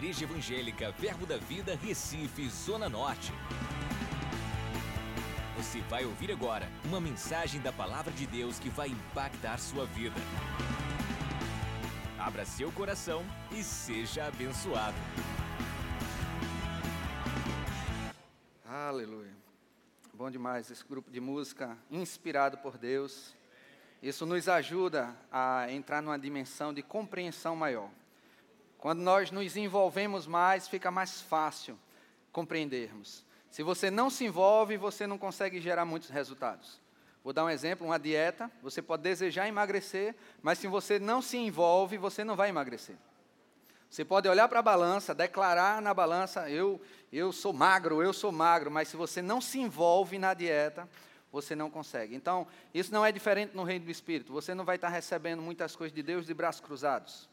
Igreja Evangélica Verbo da Vida, Recife, Zona Norte. Você vai ouvir agora uma mensagem da Palavra de Deus que vai impactar sua vida. Abra seu coração e seja abençoado. Aleluia. Bom demais esse grupo de música inspirado por Deus. Isso nos ajuda a entrar numa dimensão de compreensão maior. Quando nós nos envolvemos mais, fica mais fácil compreendermos. Se você não se envolve, você não consegue gerar muitos resultados. Vou dar um exemplo, uma dieta, você pode desejar emagrecer, mas se você não se envolve, você não vai emagrecer. Você pode olhar para a balança, declarar na balança, eu, eu sou magro, eu sou magro, mas se você não se envolve na dieta, você não consegue. Então, isso não é diferente no reino do Espírito. Você não vai estar recebendo muitas coisas de Deus de braços cruzados,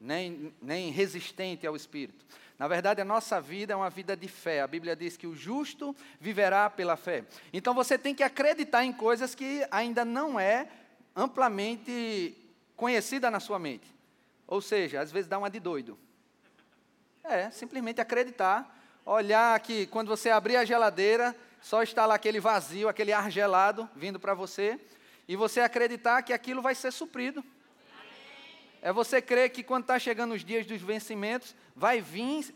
nem, nem resistente ao Espírito. Na verdade, a nossa vida é uma vida de fé. A Bíblia diz que o justo viverá pela fé. Então, você tem que acreditar em coisas que ainda não é amplamente conhecida na sua mente. Ou seja, às vezes dá uma de doido. É, simplesmente acreditar, olhar que quando você abrir a geladeira, só está lá aquele vazio, aquele ar gelado vindo para você, e você acreditar que aquilo vai ser suprido. É você crer que quando está chegando os dias dos vencimentos, vai vir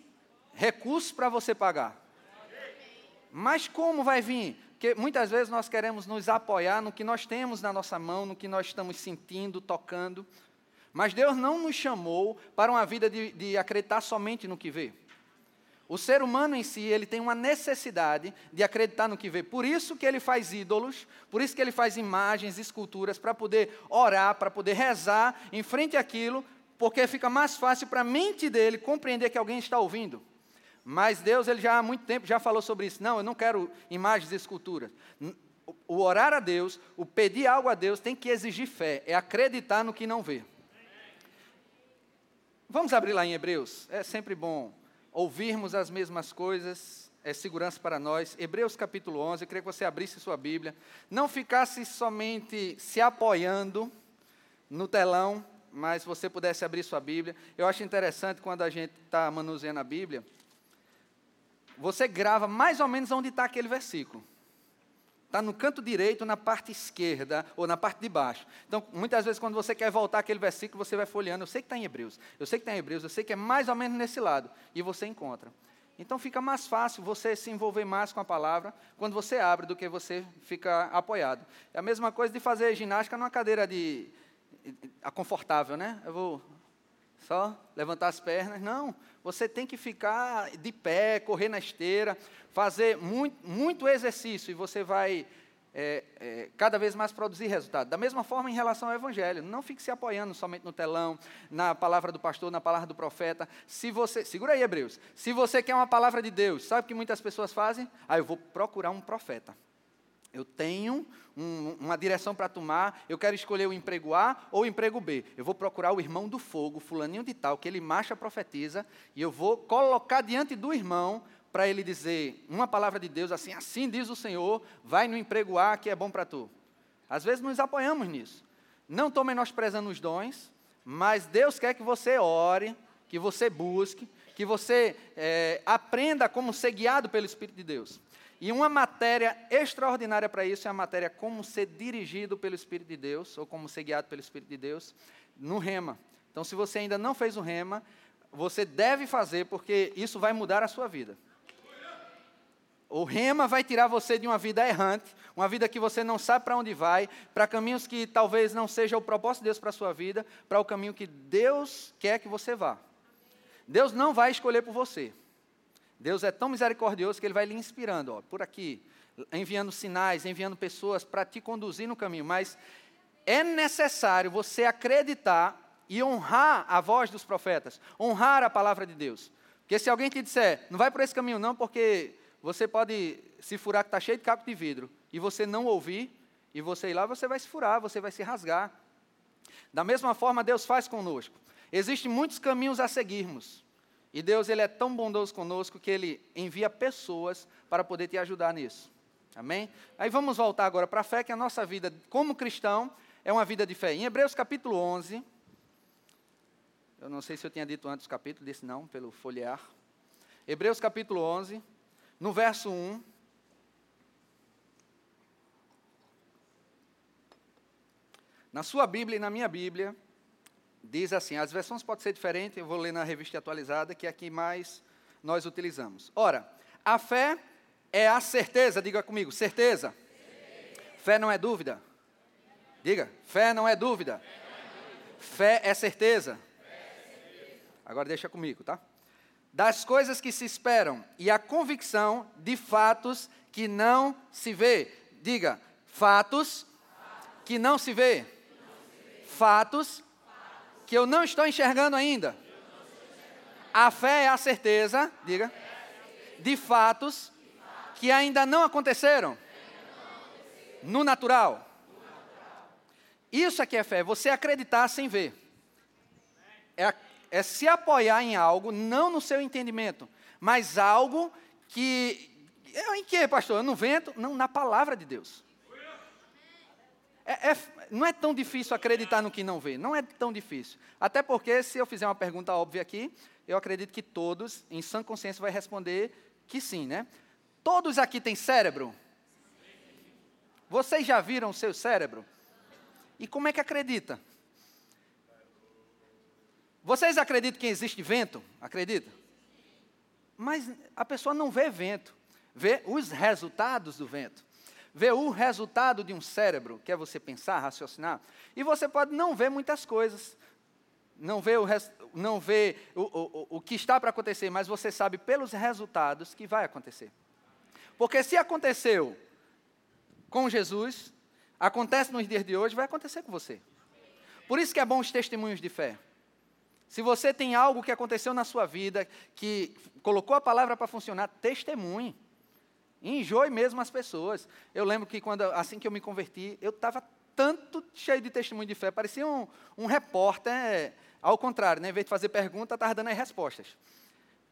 recursos para você pagar. Mas como vai vir? Porque muitas vezes nós queremos nos apoiar no que nós temos na nossa mão, no que nós estamos sentindo, tocando. Mas Deus não nos chamou para uma vida de, de acreditar somente no que vê. O ser humano em si, ele tem uma necessidade de acreditar no que vê. Por isso que ele faz ídolos, por isso que ele faz imagens, esculturas, para poder orar, para poder rezar em frente àquilo, porque fica mais fácil para a mente dele compreender que alguém está ouvindo. Mas Deus, ele já há muito tempo já falou sobre isso. Não, eu não quero imagens e esculturas. O orar a Deus, o pedir algo a Deus, tem que exigir fé, é acreditar no que não vê. Vamos abrir lá em Hebreus, é sempre bom ouvirmos as mesmas coisas, é segurança para nós. Hebreus capítulo 11, eu queria que você abrisse sua Bíblia. Não ficasse somente se apoiando no telão, mas você pudesse abrir sua Bíblia. Eu acho interessante quando a gente está manuseando a Bíblia, você grava mais ou menos onde está aquele versículo. Está no canto direito, na parte esquerda ou na parte de baixo. Então, muitas vezes, quando você quer voltar aquele versículo, você vai folheando. Eu sei que está em Hebreus, eu sei que está em Hebreus, eu sei que é mais ou menos nesse lado. E você encontra. Então, fica mais fácil você se envolver mais com a palavra quando você abre do que você fica apoiado. É a mesma coisa de fazer ginástica numa cadeira de, a confortável, né? Eu vou só levantar as pernas. Não, você tem que ficar de pé, correr na esteira, fazer muito, muito exercício e você vai é, é, cada vez mais produzir resultado. Da mesma forma em relação ao Evangelho. Não fique se apoiando somente no telão, na palavra do pastor, na palavra do profeta. Se você, segura aí, Hebreus. Se você quer uma palavra de Deus, sabe o que muitas pessoas fazem? Ah, eu vou procurar um profeta. Eu tenho um, uma direção para tomar, eu quero escolher o emprego A ou o emprego B. Eu vou procurar o irmão do fogo, fulaninho de tal, que ele marcha profetiza, e eu vou colocar diante do irmão para ele dizer uma palavra de Deus assim, assim diz o Senhor, vai no emprego A que é bom para tu. Às vezes nos apoiamos nisso. Não estou menosprezando os dons, mas Deus quer que você ore, que você busque, que você é, aprenda como ser guiado pelo Espírito de Deus. E uma matéria extraordinária para isso é a matéria como ser dirigido pelo Espírito de Deus, ou como ser guiado pelo Espírito de Deus, no rema. Então, se você ainda não fez o rema, você deve fazer, porque isso vai mudar a sua vida. O rema vai tirar você de uma vida errante, uma vida que você não sabe para onde vai, para caminhos que talvez não seja o propósito de Deus para a sua vida, para o caminho que Deus quer que você vá. Deus não vai escolher por você. Deus é tão misericordioso que Ele vai lhe inspirando, ó, por aqui, enviando sinais, enviando pessoas para te conduzir no caminho. Mas é necessário você acreditar e honrar a voz dos profetas, honrar a palavra de Deus. Porque se alguém te disser, não vai por esse caminho não, porque você pode se furar que está cheio de caco de vidro, e você não ouvir, e você ir lá, você vai se furar, você vai se rasgar. Da mesma forma, Deus faz conosco. Existem muitos caminhos a seguirmos. E Deus ele é tão bondoso conosco que ele envia pessoas para poder te ajudar nisso. Amém? Aí vamos voltar agora para a fé, que a nossa vida como cristão é uma vida de fé. Em Hebreus capítulo 11, Eu não sei se eu tinha dito antes o capítulo, disse não, pelo folhear. Hebreus capítulo 11, no verso 1. Na sua Bíblia e na minha Bíblia, diz assim: as versões podem ser diferentes, eu vou ler na revista atualizada, que é a que mais nós utilizamos. Ora, a fé é a certeza, diga comigo, certeza. Fé não é dúvida. Diga, fé não é dúvida. Fé é certeza. Agora deixa comigo, tá? Das coisas que se esperam e a convicção de fatos que não se vê. Diga, fatos que não se vê. Fatos que eu não estou enxergando ainda. A fé é a certeza, diga, de fatos que ainda não aconteceram no natural. Isso aqui é fé, você acreditar sem ver. É, é se apoiar em algo, não no seu entendimento, mas algo que. Em que, pastor? No vento? Não, na palavra de Deus. É, é, não é tão difícil acreditar no que não vê, não é tão difícil. Até porque, se eu fizer uma pergunta óbvia aqui, eu acredito que todos, em sã consciência, vai responder que sim, né? Todos aqui têm cérebro? Vocês já viram o seu cérebro? E como é que acredita? Vocês acreditam que existe vento? Acredita? Mas a pessoa não vê vento, vê os resultados do vento. Vê o resultado de um cérebro, que é você pensar, raciocinar. E você pode não ver muitas coisas, não vê o, não vê o, o, o que está para acontecer, mas você sabe pelos resultados que vai acontecer. Porque se aconteceu com Jesus, acontece nos dias de hoje, vai acontecer com você. Por isso que é bom os testemunhos de fé. Se você tem algo que aconteceu na sua vida, que colocou a palavra para funcionar, testemunhe. Enjoe mesmo as pessoas. Eu lembro que quando, assim que eu me converti, eu estava tanto cheio de testemunho de fé, parecia um, um repórter, ao contrário, né? em vez de fazer pergunta, estava dando as respostas.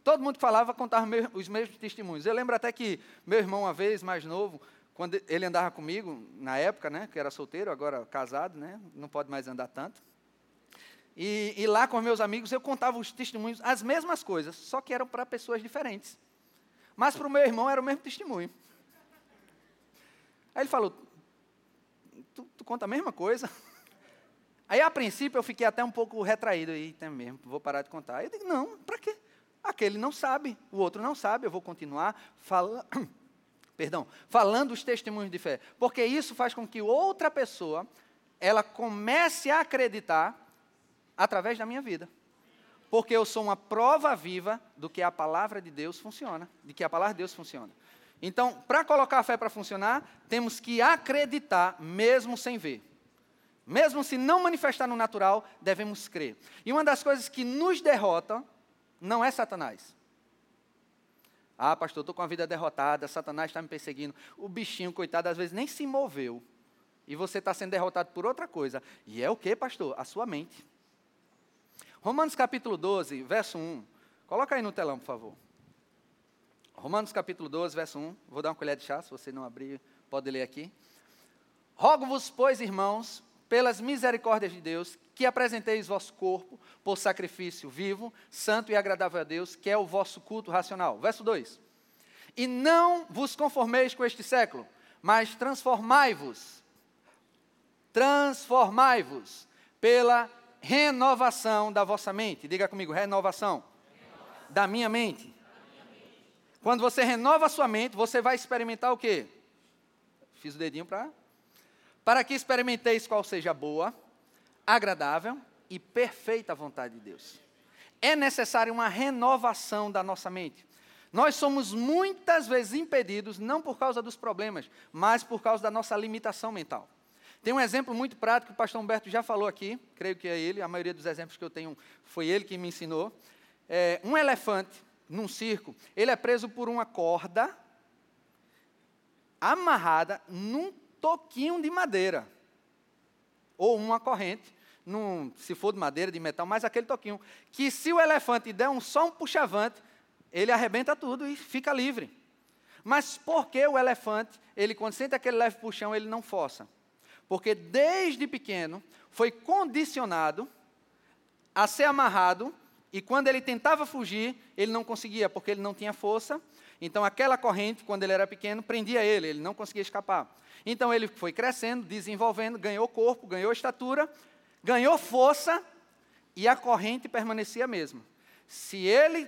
Todo mundo que falava contava os mesmos testemunhos. Eu lembro até que meu irmão, uma vez mais novo, quando ele andava comigo, na época, né, que era solteiro, agora casado, né, não pode mais andar tanto. E, e lá com meus amigos eu contava os testemunhos, as mesmas coisas, só que eram para pessoas diferentes. Mas para o meu irmão era o mesmo testemunho. Aí ele falou: tu, tu, conta a mesma coisa? Aí a princípio eu fiquei até um pouco retraído, aí tem mesmo, vou parar de contar. Aí eu digo: não, para quê? Aquele não sabe, o outro não sabe, eu vou continuar falando perdão, falando os testemunhos de fé, porque isso faz com que outra pessoa ela comece a acreditar através da minha vida. Porque eu sou uma prova viva do que a palavra de Deus funciona, de que a palavra de Deus funciona. Então, para colocar a fé para funcionar, temos que acreditar mesmo sem ver. Mesmo se não manifestar no natural, devemos crer. E uma das coisas que nos derrota não é Satanás. Ah, pastor, estou com a vida derrotada, Satanás está me perseguindo. O bichinho, coitado, às vezes nem se moveu. E você está sendo derrotado por outra coisa. E é o que, pastor? A sua mente. Romanos capítulo 12, verso 1. Coloca aí no telão, por favor. Romanos capítulo 12, verso 1. Vou dar uma colher de chá, se você não abrir, pode ler aqui. Rogo-vos, pois, irmãos, pelas misericórdias de Deus, que apresenteis vosso corpo por sacrifício vivo, santo e agradável a Deus, que é o vosso culto racional. Verso 2. E não vos conformeis com este século, mas transformai-vos. Transformai-vos pela renovação da vossa mente. Diga comigo, renovação. renovação. Da, minha mente. da minha mente. Quando você renova a sua mente, você vai experimentar o quê? Fiz o dedinho para. Para que experimenteis qual seja a boa, agradável e perfeita vontade de Deus. É necessária uma renovação da nossa mente. Nós somos muitas vezes impedidos, não por causa dos problemas, mas por causa da nossa limitação mental. Tem um exemplo muito prático que o pastor Humberto já falou aqui, creio que é ele, a maioria dos exemplos que eu tenho foi ele que me ensinou. É, um elefante num circo, ele é preso por uma corda amarrada num toquinho de madeira ou uma corrente, num, se for de madeira, de metal, mas aquele toquinho, que se o elefante der um, só um puxavante, ele arrebenta tudo e fica livre. Mas por que o elefante, ele quando sente aquele leve puxão, ele não força? Porque desde pequeno foi condicionado a ser amarrado, e quando ele tentava fugir, ele não conseguia, porque ele não tinha força. Então, aquela corrente, quando ele era pequeno, prendia ele, ele não conseguia escapar. Então, ele foi crescendo, desenvolvendo, ganhou corpo, ganhou estatura, ganhou força, e a corrente permanecia a mesma. Se ele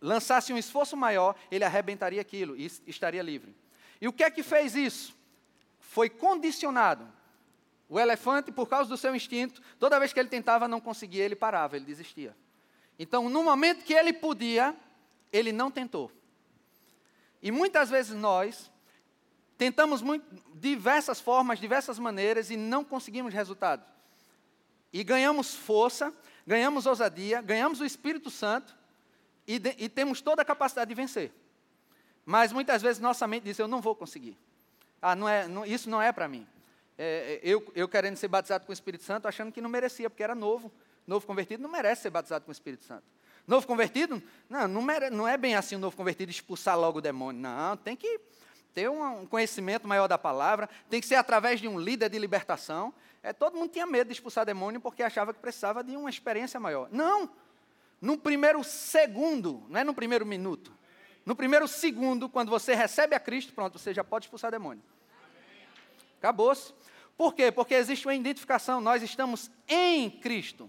lançasse um esforço maior, ele arrebentaria aquilo e estaria livre. E o que é que fez isso? Foi condicionado. O elefante, por causa do seu instinto, toda vez que ele tentava não conseguia, ele parava, ele desistia. Então, no momento que ele podia, ele não tentou. E muitas vezes nós tentamos muito, diversas formas, diversas maneiras e não conseguimos resultado. E ganhamos força, ganhamos ousadia, ganhamos o Espírito Santo e, de, e temos toda a capacidade de vencer. Mas muitas vezes nossa mente diz: Eu não vou conseguir. Ah, não é, não, isso não é para mim. É, é, eu, eu querendo ser batizado com o Espírito Santo, achando que não merecia, porque era novo. Novo convertido não merece ser batizado com o Espírito Santo. Novo convertido, não, não, mere, não é bem assim o novo convertido expulsar logo o demônio. Não, tem que ter um, um conhecimento maior da palavra, tem que ser através de um líder de libertação. É, todo mundo tinha medo de expulsar demônio porque achava que precisava de uma experiência maior. Não! No primeiro segundo, não é no primeiro minuto. No primeiro segundo, quando você recebe a Cristo, pronto, você já pode expulsar demônio. Acabou-se. Por quê? Porque existe uma identificação, nós estamos em Cristo.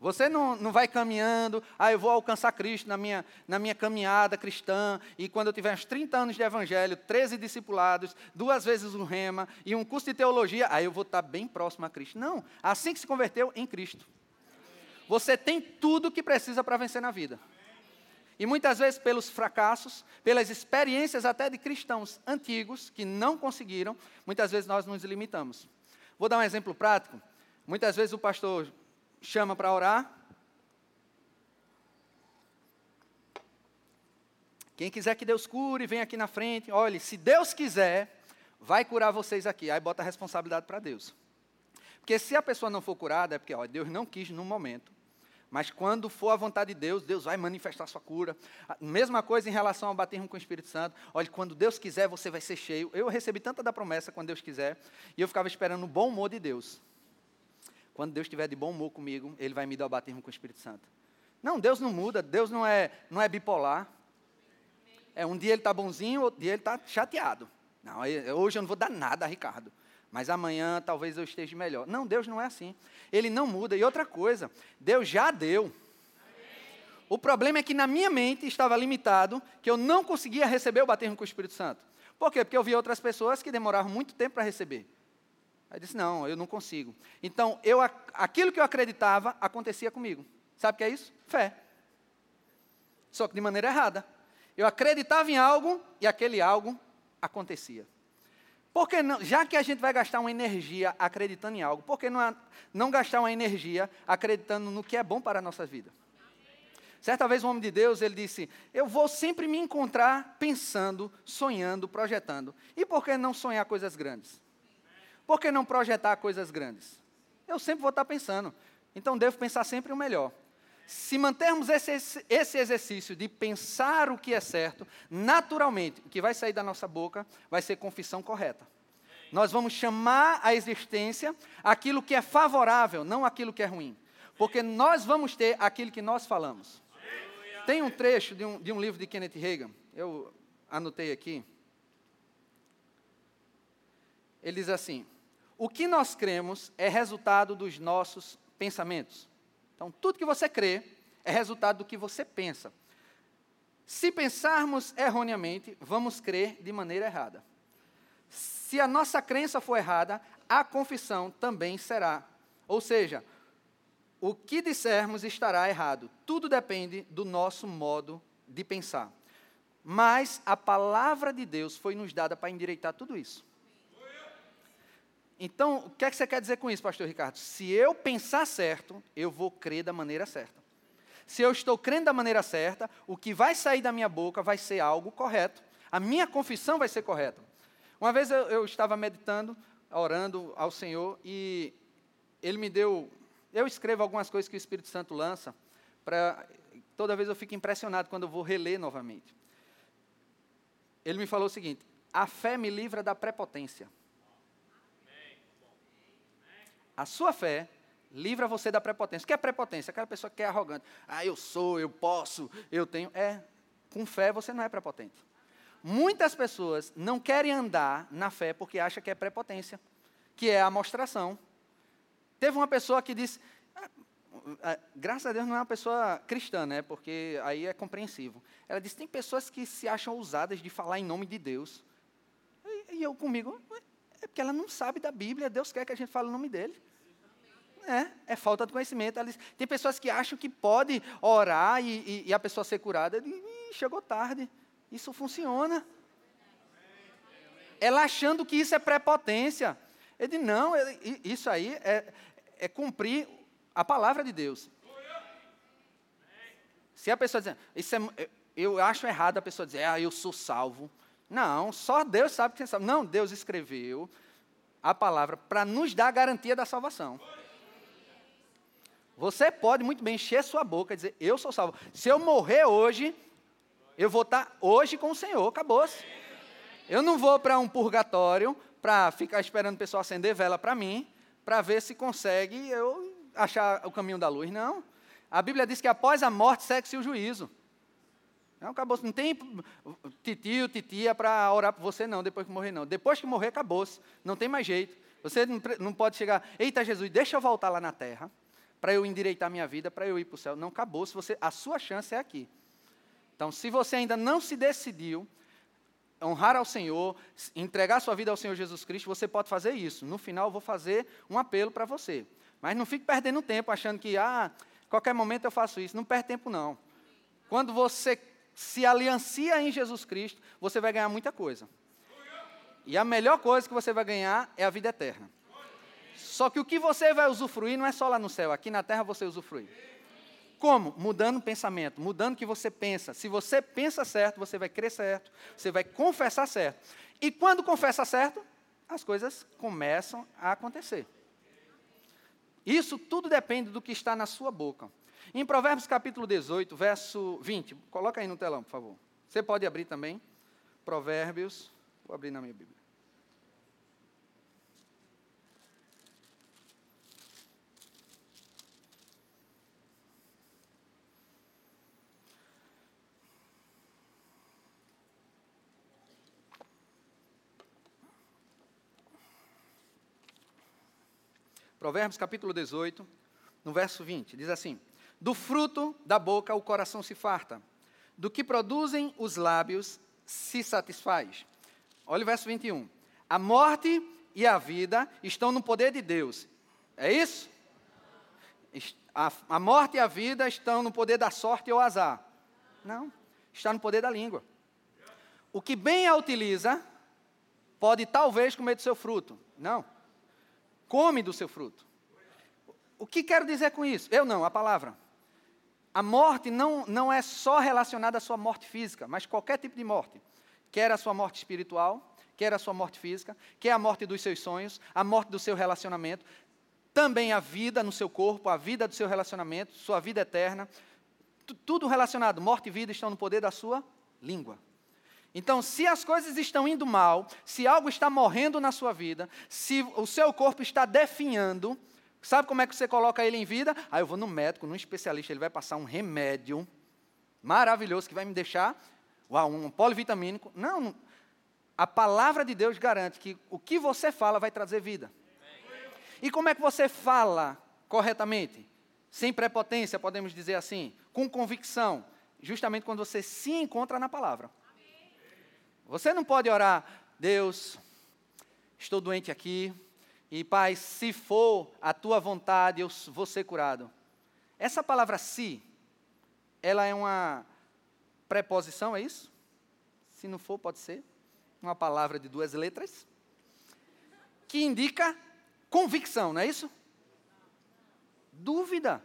Você não, não vai caminhando, ah, eu vou alcançar Cristo na minha, na minha caminhada cristã, e quando eu tiver uns 30 anos de evangelho, 13 discipulados, duas vezes um rema e um curso de teologia, aí eu vou estar bem próximo a Cristo. Não, assim que se converteu em Cristo. Você tem tudo que precisa para vencer na vida. E muitas vezes, pelos fracassos, pelas experiências até de cristãos antigos que não conseguiram, muitas vezes nós nos limitamos. Vou dar um exemplo prático. Muitas vezes o pastor chama para orar. Quem quiser que Deus cure, vem aqui na frente. Olhe, se Deus quiser, vai curar vocês aqui. Aí bota a responsabilidade para Deus. Porque se a pessoa não for curada, é porque ó, Deus não quis no momento. Mas quando for a vontade de Deus, Deus vai manifestar sua cura. Mesma coisa em relação ao batismo com o Espírito Santo. Olha, quando Deus quiser, você vai ser cheio. Eu recebi tanta da promessa quando Deus quiser, e eu ficava esperando o bom humor de Deus. Quando Deus estiver de bom humor comigo, Ele vai me dar o batismo com o Espírito Santo. Não, Deus não muda, Deus não é, não é bipolar. É, um dia Ele está bonzinho, outro dia Ele está chateado. Não, hoje eu não vou dar nada Ricardo mas amanhã talvez eu esteja melhor. Não, Deus não é assim. Ele não muda. E outra coisa, Deus já deu. O problema é que na minha mente estava limitado, que eu não conseguia receber o batismo com o Espírito Santo. Por quê? Porque eu via outras pessoas que demoravam muito tempo para receber. Aí disse, não, eu não consigo. Então, eu, aquilo que eu acreditava acontecia comigo. Sabe o que é isso? Fé. Só que de maneira errada. Eu acreditava em algo e aquele algo acontecia. Porque não, já que a gente vai gastar uma energia acreditando em algo, por que não, não gastar uma energia acreditando no que é bom para a nossa vida? Certa vez um homem de Deus, ele disse, eu vou sempre me encontrar pensando, sonhando, projetando. E por que não sonhar coisas grandes? Por que não projetar coisas grandes? Eu sempre vou estar pensando. Então devo pensar sempre o melhor. Se mantermos esse, esse exercício de pensar o que é certo, naturalmente, o que vai sair da nossa boca vai ser confissão correta. Nós vamos chamar a existência aquilo que é favorável, não aquilo que é ruim. Porque nós vamos ter aquilo que nós falamos. Tem um trecho de um, de um livro de Kenneth Reagan, eu anotei aqui. Ele diz assim: o que nós cremos é resultado dos nossos pensamentos. Então, tudo que você crê é resultado do que você pensa. Se pensarmos erroneamente, vamos crer de maneira errada. Se a nossa crença for errada, a confissão também será. Ou seja, o que dissermos estará errado. Tudo depende do nosso modo de pensar. Mas a palavra de Deus foi nos dada para endireitar tudo isso. Então, o que é que você quer dizer com isso, pastor Ricardo? Se eu pensar certo, eu vou crer da maneira certa. Se eu estou crendo da maneira certa, o que vai sair da minha boca vai ser algo correto. A minha confissão vai ser correta. Uma vez eu, eu estava meditando, orando ao Senhor, e Ele me deu. Eu escrevo algumas coisas que o Espírito Santo lança, para. Toda vez eu fico impressionado quando eu vou reler novamente. Ele me falou o seguinte: a fé me livra da prepotência. A sua fé Livra você da prepotência. O que é prepotência? Aquela pessoa que é arrogante. Ah, eu sou, eu posso, eu tenho. É, com fé você não é prepotente. Muitas pessoas não querem andar na fé porque acham que é prepotência, que é a mostração. Teve uma pessoa que disse, ah, ah, graças a Deus não é uma pessoa cristã, né? Porque aí é compreensivo. Ela disse: tem pessoas que se acham ousadas de falar em nome de Deus. E, e eu comigo, é porque ela não sabe da Bíblia, Deus quer que a gente fale o nome dele. É, é falta de conhecimento. Tem pessoas que acham que pode orar e, e, e a pessoa ser curada. Chegou tarde. Isso funciona. Ela achando que isso é prepotência. Ele disse, não, isso aí é, é cumprir a palavra de Deus. Se a pessoa dizer, isso é, eu acho errado a pessoa dizer, ah, eu sou salvo. Não, só Deus sabe que você sabe. Não, Deus escreveu a palavra para nos dar a garantia da salvação. Você pode muito bem encher sua boca e dizer, eu sou salvo. Se eu morrer hoje, eu vou estar hoje com o Senhor, acabou-se. Eu não vou para um purgatório para ficar esperando o pessoal acender vela para mim, para ver se consegue eu achar o caminho da luz. Não. A Bíblia diz que após a morte segue-se o juízo. Não, acabou Não tem titio, titia para orar por você, não, depois que morrer, não. Depois que morrer, acabou-se. Não tem mais jeito. Você não pode chegar, eita Jesus, deixa eu voltar lá na terra, para eu endireitar minha vida, para eu ir para o céu. Não, acabou-se. Você, a sua chance é aqui. Então, se você ainda não se decidiu, honrar ao Senhor, entregar sua vida ao Senhor Jesus Cristo, você pode fazer isso. No final, eu vou fazer um apelo para você. Mas não fique perdendo tempo achando que, ah, qualquer momento eu faço isso. Não perde tempo, não. Quando você se aliancia em Jesus Cristo, você vai ganhar muita coisa. E a melhor coisa que você vai ganhar é a vida eterna. Só que o que você vai usufruir não é só lá no céu, aqui na terra você usufrui. Como? Mudando o pensamento, mudando o que você pensa. Se você pensa certo, você vai crer certo, você vai confessar certo. E quando confessa certo, as coisas começam a acontecer. Isso tudo depende do que está na sua boca. Em Provérbios capítulo 18, verso 20, coloca aí no telão, por favor. Você pode abrir também. Provérbios, vou abrir na minha Bíblia. Provérbios capítulo 18, no verso 20, diz assim: Do fruto da boca o coração se farta, do que produzem os lábios se satisfaz. Olha o verso 21. A morte e a vida estão no poder de Deus. É isso? A, a morte e a vida estão no poder da sorte ou azar. Não, está no poder da língua. O que bem a utiliza, pode talvez comer do seu fruto. Não come do seu fruto. O que quero dizer com isso? Eu não, a palavra. A morte não, não é só relacionada à sua morte física, mas qualquer tipo de morte. Quer a sua morte espiritual, quer a sua morte física, quer a morte dos seus sonhos, a morte do seu relacionamento, também a vida no seu corpo, a vida do seu relacionamento, sua vida eterna. Tudo relacionado, morte e vida estão no poder da sua língua. Então, se as coisas estão indo mal, se algo está morrendo na sua vida, se o seu corpo está definhando, sabe como é que você coloca ele em vida? Aí ah, eu vou no médico, no especialista, ele vai passar um remédio maravilhoso que vai me deixar uau, um polivitamínico. Não, a palavra de Deus garante que o que você fala vai trazer vida. E como é que você fala corretamente? Sem prepotência, podemos dizer assim, com convicção, justamente quando você se encontra na palavra. Você não pode orar, Deus, estou doente aqui, e Pai, se for a tua vontade, eu vou ser curado. Essa palavra se, ela é uma preposição, é isso? Se não for, pode ser. Uma palavra de duas letras, que indica convicção, não é isso? Dúvida.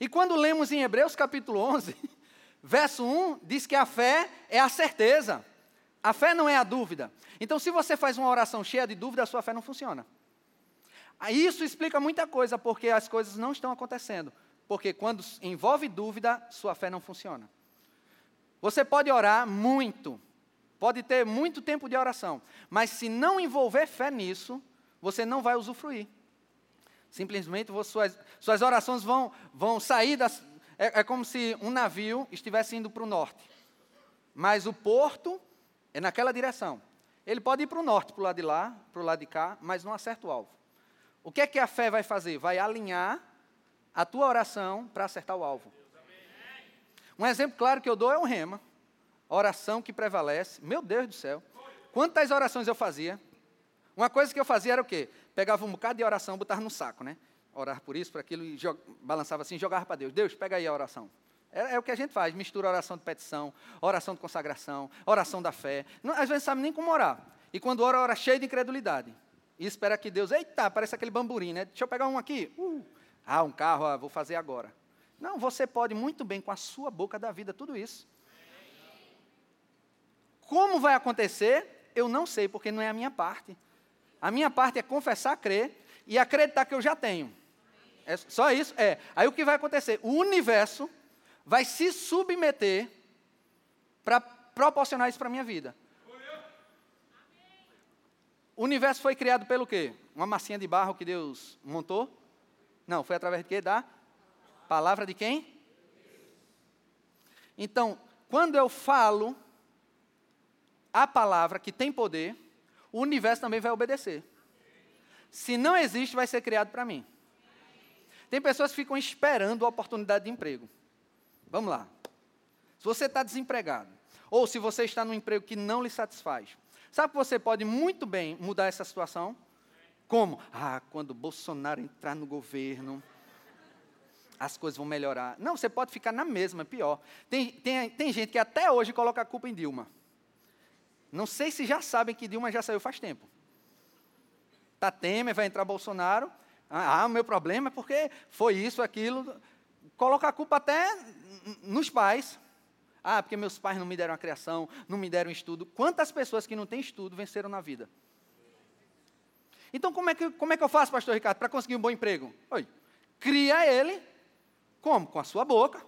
E quando lemos em Hebreus capítulo 11, verso 1, diz que a fé é a certeza. A fé não é a dúvida. Então, se você faz uma oração cheia de dúvida, a sua fé não funciona. Ah, isso explica muita coisa, porque as coisas não estão acontecendo. Porque quando envolve dúvida, sua fé não funciona. Você pode orar muito, pode ter muito tempo de oração, mas se não envolver fé nisso, você não vai usufruir. Simplesmente suas, suas orações vão, vão sair das. É, é como se um navio estivesse indo para o norte. Mas o porto é naquela direção. Ele pode ir para o norte, para o lado de lá, para o lado de cá, mas não acerta o alvo. O que é que a fé vai fazer? Vai alinhar a tua oração para acertar o alvo. Um exemplo claro que eu dou é o rema. Oração que prevalece. Meu Deus do céu. Quantas orações eu fazia? Uma coisa que eu fazia era o quê? Pegava um bocado de oração, botava no saco, né? Orar por isso, por aquilo, e balançava assim, jogava para Deus. Deus, pega aí a oração. É, é, o que a gente faz, mistura oração de petição, oração de consagração, oração da fé. Não, às vezes sabe nem como orar. E quando ora, ora cheio de incredulidade. E espera que Deus, eita, parece aquele bamburim, né? Deixa eu pegar um aqui. Uh, ah, um carro, ah, vou fazer agora. Não, você pode muito bem com a sua boca da vida tudo isso. Como vai acontecer? Eu não sei, porque não é a minha parte. A minha parte é confessar, crer e acreditar que eu já tenho. É só isso? É. Aí o que vai acontecer? O universo vai se submeter para proporcionar isso para a minha vida. O universo foi criado pelo quê? Uma massinha de barro que Deus montou? Não, foi através de quê? Da palavra de quem? Então, quando eu falo a palavra que tem poder, o universo também vai obedecer. Se não existe, vai ser criado para mim. Tem pessoas que ficam esperando a oportunidade de emprego. Vamos lá. Se você está desempregado, ou se você está num emprego que não lhe satisfaz, sabe que você pode muito bem mudar essa situação? Como? Ah, quando Bolsonaro entrar no governo, as coisas vão melhorar. Não, você pode ficar na mesma, é pior. Tem, tem, tem gente que até hoje coloca a culpa em Dilma. Não sei se já sabem que Dilma já saiu faz tempo. Está Temer, vai entrar Bolsonaro. Ah, o meu problema é porque foi isso, aquilo. Coloca a culpa até nos pais. Ah, porque meus pais não me deram a criação, não me deram estudo. Quantas pessoas que não têm estudo venceram na vida? Então, como é que, como é que eu faço, pastor Ricardo, para conseguir um bom emprego? Oi, cria ele, como? Com a sua boca.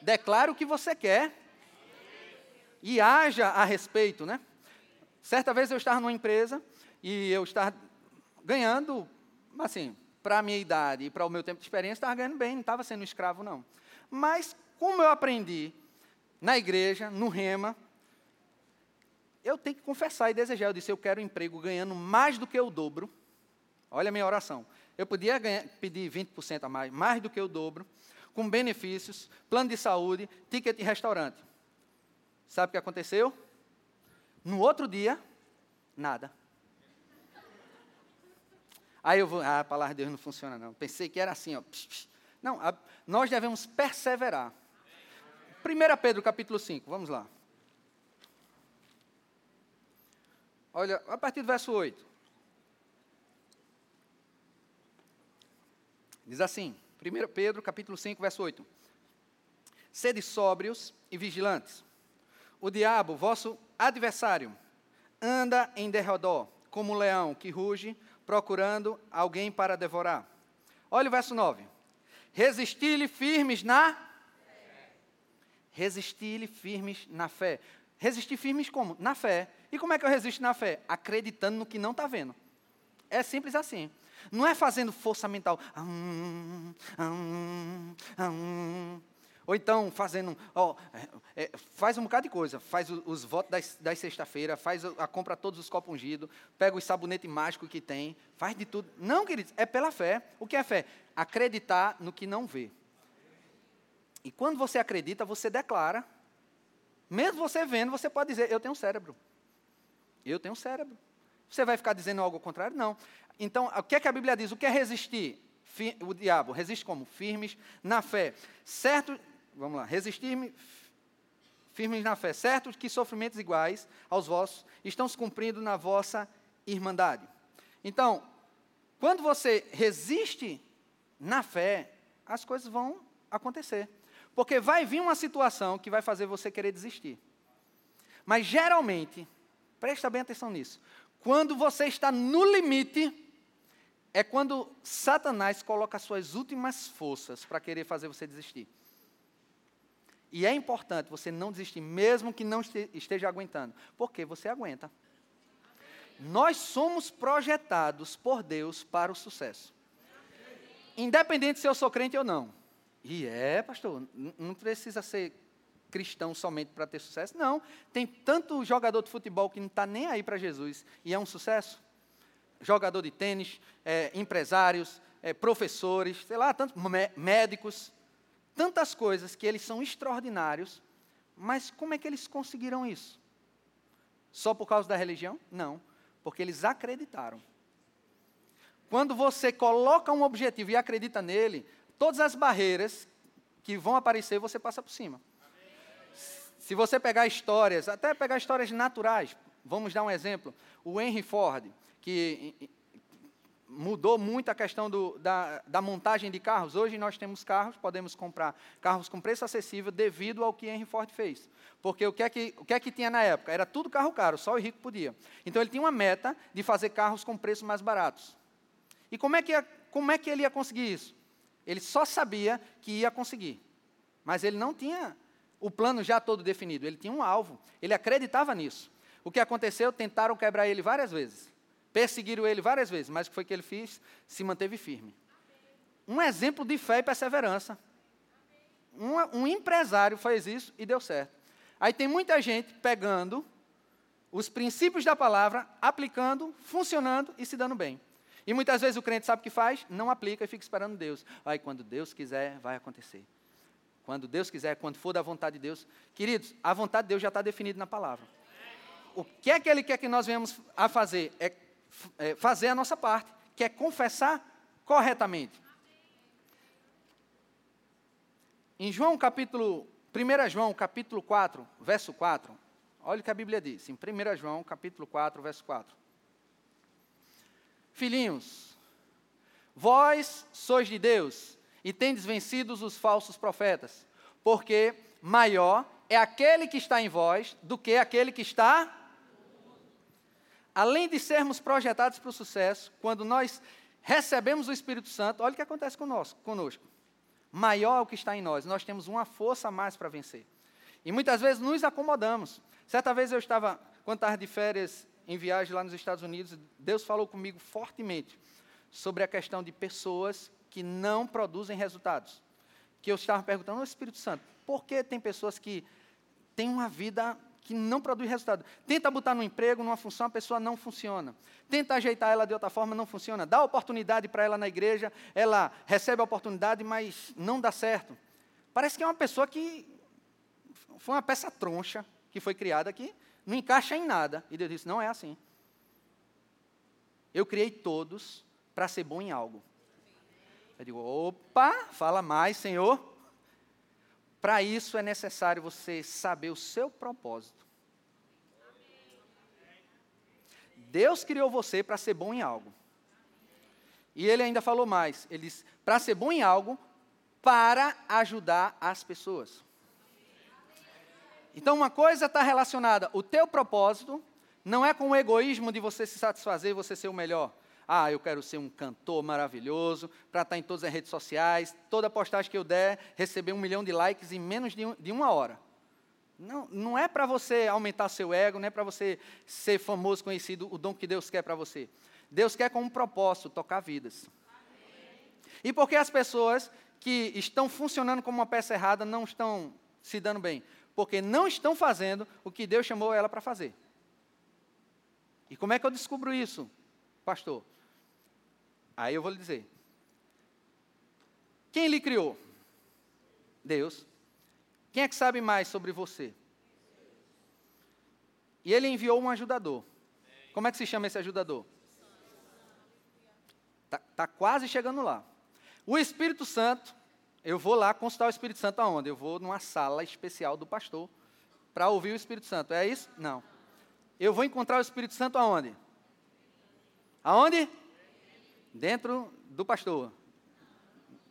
Declara o que você quer. E haja a respeito, né? Certa vez eu estava numa empresa e eu estava ganhando, assim, para a minha idade e para o meu tempo de experiência, estava ganhando bem, não estava sendo escravo, não. Mas, como eu aprendi na igreja, no rema, eu tenho que confessar e desejar. Eu disse, eu quero um emprego ganhando mais do que o dobro. Olha a minha oração. Eu podia ganhar, pedir 20% a mais, mais do que o dobro, com benefícios, plano de saúde, ticket de restaurante. Sabe o que aconteceu? No outro dia, nada. Aí eu vou, ah, a palavra de Deus não funciona não. Pensei que era assim, ó. Não, a, nós devemos perseverar. 1 Pedro capítulo 5, vamos lá. Olha, a partir do verso 8. Diz assim, 1 Pedro capítulo 5, verso 8. Sede sóbrios e vigilantes. O diabo, vosso adversário, anda em derredor, como um leão que ruge, procurando alguém para devorar. Olha o verso 9. Resistir-lhe firmes na Resistir-lhe firmes na fé. Resistir firmes como? Na fé. E como é que eu resisto na fé? Acreditando no que não está vendo. É simples assim. Não é fazendo força mental. Hum, hum, hum, ou então fazendo, ó, é, é, faz um bocado de coisa, faz os, os votos das, das sexta-feira, faz a, compra todos os copos ungidos, pega os sabonete mágico que tem, faz de tudo. Não, queridos, é pela fé. O que é fé? Acreditar no que não vê. E quando você acredita, você declara. Mesmo você vendo, você pode dizer, eu tenho cérebro. Eu tenho cérebro. Você vai ficar dizendo algo contrário? Não. Então, o que é que a Bíblia diz? O que é resistir? o diabo resiste como? Firmes na fé. Certo vamos lá, resistir firmes na fé, certo que sofrimentos iguais aos vossos estão se cumprindo na vossa irmandade. Então, quando você resiste na fé, as coisas vão acontecer. Porque vai vir uma situação que vai fazer você querer desistir. Mas geralmente, presta bem atenção nisso, quando você está no limite, é quando Satanás coloca as suas últimas forças para querer fazer você desistir. E é importante você não desistir, mesmo que não esteja aguentando. Porque você aguenta. Nós somos projetados por Deus para o sucesso. Independente se eu sou crente ou não. E é, pastor, não precisa ser cristão somente para ter sucesso. Não. Tem tanto jogador de futebol que não está nem aí para Jesus e é um sucesso. Jogador de tênis, é, empresários, é, professores, sei lá, tantos médicos, tantas coisas que eles são extraordinários, mas como é que eles conseguiram isso? Só por causa da religião? Não, porque eles acreditaram. Quando você coloca um objetivo e acredita nele, todas as barreiras que vão aparecer, você passa por cima. Se você pegar histórias, até pegar histórias naturais, vamos dar um exemplo. O Henry Ford, que mudou muito a questão do, da, da, montagem de carros. Hoje nós temos carros, podemos comprar carros com preço acessível devido ao que Henry Ford fez. Porque o que, é que, o que é que tinha na época? Era tudo carro caro, só o rico podia. Então ele tinha uma meta de fazer carros com preços mais baratos. E como é que, ia, como é que ele ia conseguir isso? Ele só sabia que ia conseguir. Mas ele não tinha o plano já todo definido, ele tinha um alvo, ele acreditava nisso. O que aconteceu? Tentaram quebrar ele várias vezes, perseguiram ele várias vezes, mas o que foi que ele fez? Se manteve firme. Um exemplo de fé e perseverança. Um, um empresário fez isso e deu certo. Aí tem muita gente pegando os princípios da palavra, aplicando, funcionando e se dando bem. E muitas vezes o crente sabe o que faz, não aplica e fica esperando Deus. Aí quando Deus quiser, vai acontecer. Quando Deus quiser, quando for da vontade de Deus. Queridos, a vontade de Deus já está definida na palavra. O que é que Ele quer que nós venhamos a fazer? É, é fazer a nossa parte, que é confessar corretamente. Em João capítulo, 1 João capítulo 4, verso 4, olha o que a Bíblia diz, em 1 João capítulo 4, verso 4. Filhinhos, vós sois de Deus e tendes vencido os falsos profetas, porque maior é aquele que está em vós do que aquele que está. Além de sermos projetados para o sucesso, quando nós recebemos o Espírito Santo, olha o que acontece conosco, conosco. Maior é o que está em nós, nós temos uma força a mais para vencer. E muitas vezes nos acomodamos. Certa vez eu estava, quando estava de férias em viagem lá nos Estados Unidos, Deus falou comigo fortemente sobre a questão de pessoas que não produzem resultados. Que eu estava perguntando ao Espírito Santo, por que tem pessoas que têm uma vida que não produz resultado? Tenta botar no emprego, numa função, a pessoa não funciona. Tenta ajeitar ela de outra forma, não funciona. Dá oportunidade para ela na igreja, ela recebe a oportunidade, mas não dá certo. Parece que é uma pessoa que foi uma peça troncha que foi criada aqui não encaixa em nada. E Deus disse: não é assim. Eu criei todos para ser bom em algo. Eu digo: opa, fala mais, Senhor. Para isso é necessário você saber o seu propósito. Deus criou você para ser bom em algo. E ele ainda falou mais: ele disse, para ser bom em algo, para ajudar as pessoas. Então, uma coisa está relacionada, o teu propósito não é com o egoísmo de você se satisfazer e você ser o melhor. Ah, eu quero ser um cantor maravilhoso, para estar tá em todas as redes sociais, toda postagem que eu der, receber um milhão de likes em menos de, um, de uma hora. Não, não é para você aumentar seu ego, não é para você ser famoso, conhecido, o dom que Deus quer para você. Deus quer com um propósito, tocar vidas. E por que as pessoas que estão funcionando como uma peça errada não estão se dando bem? porque não estão fazendo o que Deus chamou ela para fazer. E como é que eu descubro isso, pastor? Aí eu vou lhe dizer. Quem lhe criou? Deus. Quem é que sabe mais sobre você? E ele enviou um ajudador. Como é que se chama esse ajudador? Está tá quase chegando lá. O Espírito Santo eu vou lá consultar o Espírito Santo aonde? Eu vou numa sala especial do pastor para ouvir o Espírito Santo. É isso? Não. Eu vou encontrar o Espírito Santo aonde? Aonde? Dentro do pastor.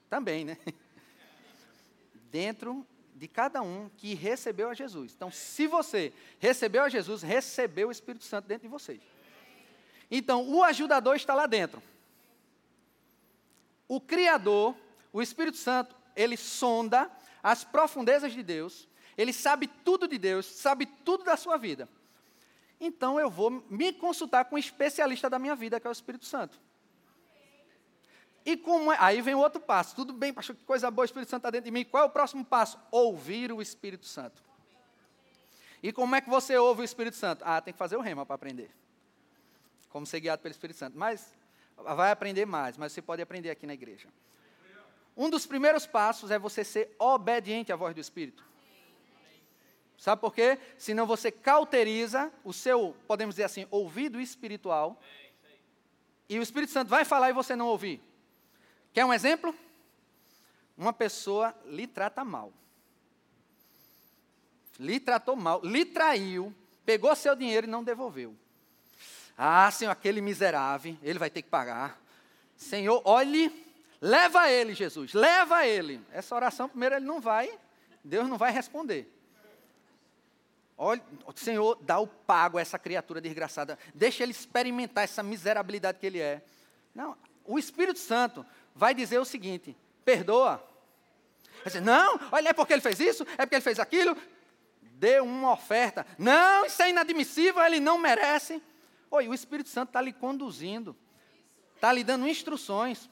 Também, né? Dentro de cada um que recebeu a Jesus. Então, se você recebeu a Jesus, recebeu o Espírito Santo dentro de vocês. Então, o ajudador está lá dentro. O Criador, o Espírito Santo, ele sonda as profundezas de Deus, ele sabe tudo de Deus, sabe tudo da sua vida. Então eu vou me consultar com o especialista da minha vida, que é o Espírito Santo. E como é? Aí vem o outro passo. Tudo bem, pastor, que coisa boa, o Espírito Santo está dentro de mim. Qual é o próximo passo? Ouvir o Espírito Santo. E como é que você ouve o Espírito Santo? Ah, tem que fazer o rema para aprender. Como ser guiado pelo Espírito Santo. Mas vai aprender mais, mas você pode aprender aqui na igreja. Um dos primeiros passos é você ser obediente à voz do Espírito. Sabe por quê? Senão você cauteriza o seu, podemos dizer assim, ouvido espiritual. E o Espírito Santo vai falar e você não ouvir. Quer um exemplo? Uma pessoa lhe trata mal. Lhe tratou mal, lhe traiu, pegou seu dinheiro e não devolveu. Ah, Senhor, aquele miserável, ele vai ter que pagar. Senhor, olhe, leva ele, Jesus, leva ele. Essa oração, primeiro, ele não vai, Deus não vai responder. Olha, Senhor, dá o pago a essa criatura desgraçada. Deixa ele experimentar essa miserabilidade que ele é. Não, o Espírito Santo vai dizer o seguinte: perdoa. Dizer, não, olha, é porque ele fez isso, é porque ele fez aquilo. Dê uma oferta. Não, isso é inadmissível, ele não merece. Oi, o Espírito Santo está lhe conduzindo, está lhe dando instruções.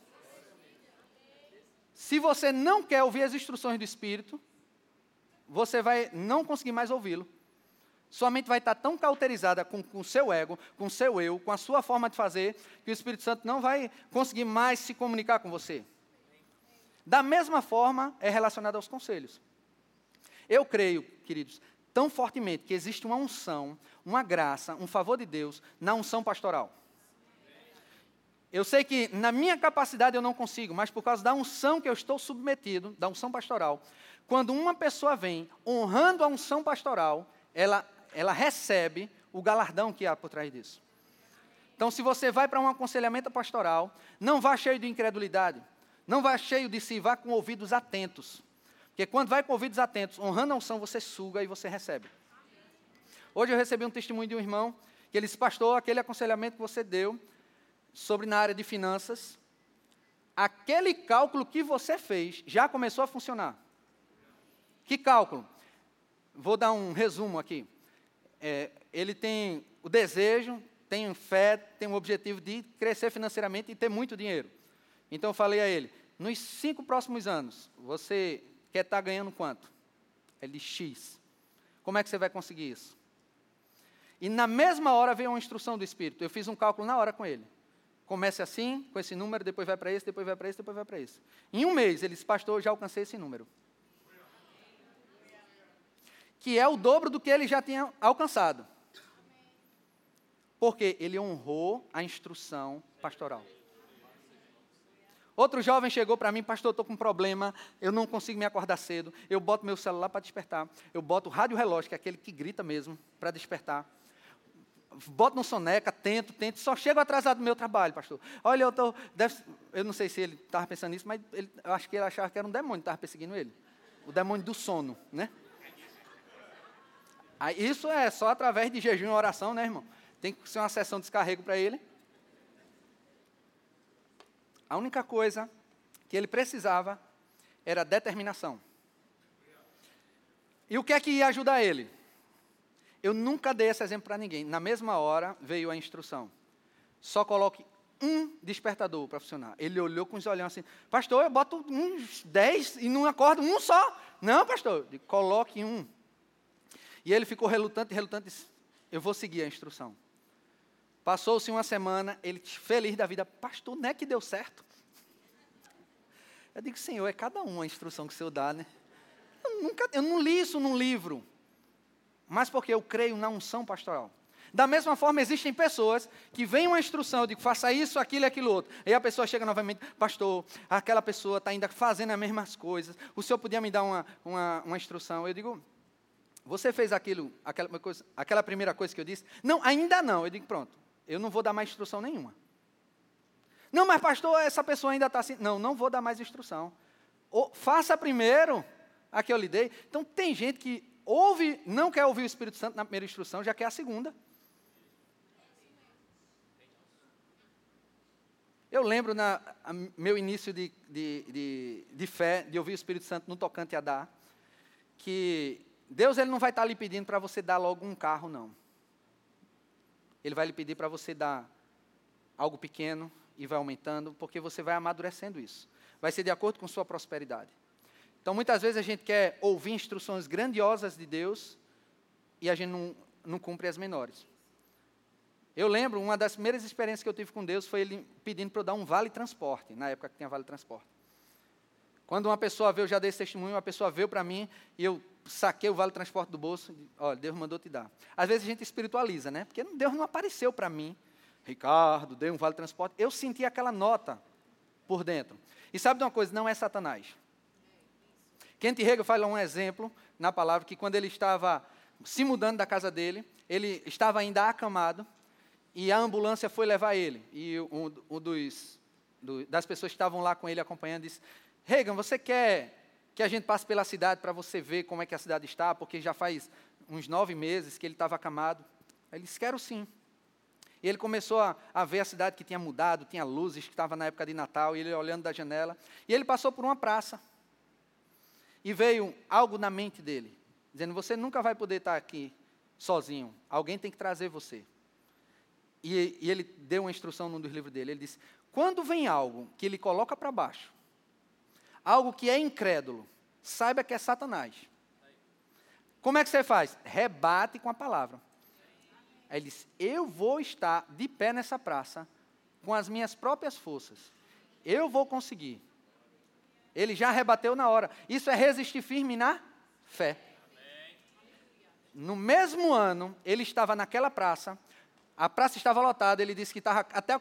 Se você não quer ouvir as instruções do Espírito, você vai não conseguir mais ouvi-lo. Sua mente vai estar tão cauterizada com o seu ego, com o seu eu, com a sua forma de fazer, que o Espírito Santo não vai conseguir mais se comunicar com você. Da mesma forma, é relacionado aos conselhos. Eu creio, queridos, tão fortemente que existe uma unção, uma graça, um favor de Deus na unção pastoral. Eu sei que na minha capacidade eu não consigo, mas por causa da unção que eu estou submetido, da unção pastoral, quando uma pessoa vem honrando a unção pastoral, ela ela recebe o galardão que há por trás disso. Então, se você vai para um aconselhamento pastoral, não vá cheio de incredulidade, não vá cheio de si, vá com ouvidos atentos. Porque quando vai com ouvidos atentos, honrando a unção, você suga e você recebe. Hoje eu recebi um testemunho de um irmão que ele disse, pastor, aquele aconselhamento que você deu sobre na área de finanças, aquele cálculo que você fez já começou a funcionar. Que cálculo? Vou dar um resumo aqui é, ele tem o desejo, tem fé, tem o objetivo de crescer financeiramente e ter muito dinheiro. Então eu falei a ele: nos cinco próximos anos, você quer estar ganhando quanto? Ele X. Como é que você vai conseguir isso? E na mesma hora veio uma instrução do Espírito. Eu fiz um cálculo na hora com ele. Comece assim, com esse número, depois vai para esse, depois vai para esse, depois vai para esse. Em um mês, ele disse, pastor, eu já alcancei esse número que é o dobro do que ele já tinha alcançado. Porque ele honrou a instrução pastoral. Outro jovem chegou para mim, pastor, estou com um problema, eu não consigo me acordar cedo. Eu boto meu celular para despertar. Eu boto o rádio relógio, que é aquele que grita mesmo, para despertar. Boto no soneca, tento, tento, só chego atrasado no meu trabalho, pastor. Olha, eu deve, eu não sei se ele estava pensando nisso, mas ele, eu acho que ele achava que era um demônio que estava perseguindo ele. O demônio do sono, né? Isso é só através de jejum e oração, né, irmão? Tem que ser uma sessão de descarrego para ele. A única coisa que ele precisava era determinação. E o que é que ia ajudar ele? Eu nunca dei esse exemplo para ninguém. Na mesma hora veio a instrução. Só coloque um despertador para funcionar. Ele olhou com os olhos assim, pastor, eu boto uns dez e não acordo um só. Não, pastor, coloque um. E ele ficou relutante, relutante, disse, eu vou seguir a instrução. Passou-se uma semana, ele feliz da vida, pastor, não é que deu certo? Eu digo, Senhor, é cada um a instrução que o Senhor dá, né? Eu, nunca, eu não li isso num livro, mas porque eu creio na unção pastoral. Da mesma forma, existem pessoas que vêm uma instrução, eu digo, faça isso, aquilo e aquilo outro. Aí a pessoa chega novamente, pastor, aquela pessoa está ainda fazendo as mesmas coisas, o senhor podia me dar uma, uma, uma instrução? Eu digo, você fez aquilo, aquela, coisa, aquela primeira coisa que eu disse? Não, ainda não. Eu digo, pronto, eu não vou dar mais instrução nenhuma. Não, mas pastor, essa pessoa ainda está assim. Não, não vou dar mais instrução. Ou, faça primeiro a que eu lhe dei. Então, tem gente que ouve, não quer ouvir o Espírito Santo na primeira instrução, já quer a segunda. Eu lembro na meu início de, de, de, de, fé, de ouvir o Espírito Santo no tocante a dar, que Deus ele não vai estar lhe pedindo para você dar logo um carro, não. ele vai lhe pedir para você dar algo pequeno e vai aumentando, porque você vai amadurecendo isso. Vai ser de acordo com sua prosperidade. Então, muitas vezes a gente quer ouvir instruções grandiosas de Deus e a gente não, não cumpre as menores. Eu lembro, uma das primeiras experiências que eu tive com Deus foi ele pedindo para eu dar um vale transporte, na época que tinha vale transporte. Quando uma pessoa veio, eu já dei esse testemunho, uma pessoa veio para mim e eu saquei o vale transporte do bolso, olha, Deus mandou te dar. Às vezes a gente espiritualiza, né? Porque Deus não apareceu para mim. Ricardo, dei um vale transporte. Eu senti aquela nota por dentro. E sabe de uma coisa? Não é Satanás. Kent Hegel fala um exemplo na palavra que quando ele estava se mudando da casa dele, ele estava ainda acamado e a ambulância foi levar ele. E um, um dos, do, das pessoas que estavam lá com ele acompanhando disse: Reagan, você quer que a gente passe pela cidade para você ver como é que a cidade está? Porque já faz uns nove meses que ele estava acamado. Ele disse: Quero sim. E ele começou a, a, ver a cidade que tinha mudado, tinha luzes, que estava na época de Natal, e ele olhando da janela. E ele passou por uma praça. E veio algo na mente dele, dizendo: Você nunca vai poder estar aqui sozinho. Alguém tem que trazer você. E, e ele deu uma instrução num dos livros dele. Ele disse: Quando vem algo que ele coloca para baixo, algo que é incrédulo, saiba que é Satanás. Como é que você faz? Rebate com a palavra. Aí ele disse: Eu vou estar de pé nessa praça com as minhas próprias forças. Eu vou conseguir. Ele já rebateu na hora. Isso é resistir firme na fé. No mesmo ano, ele estava naquela praça, a praça estava lotada, ele disse que estava até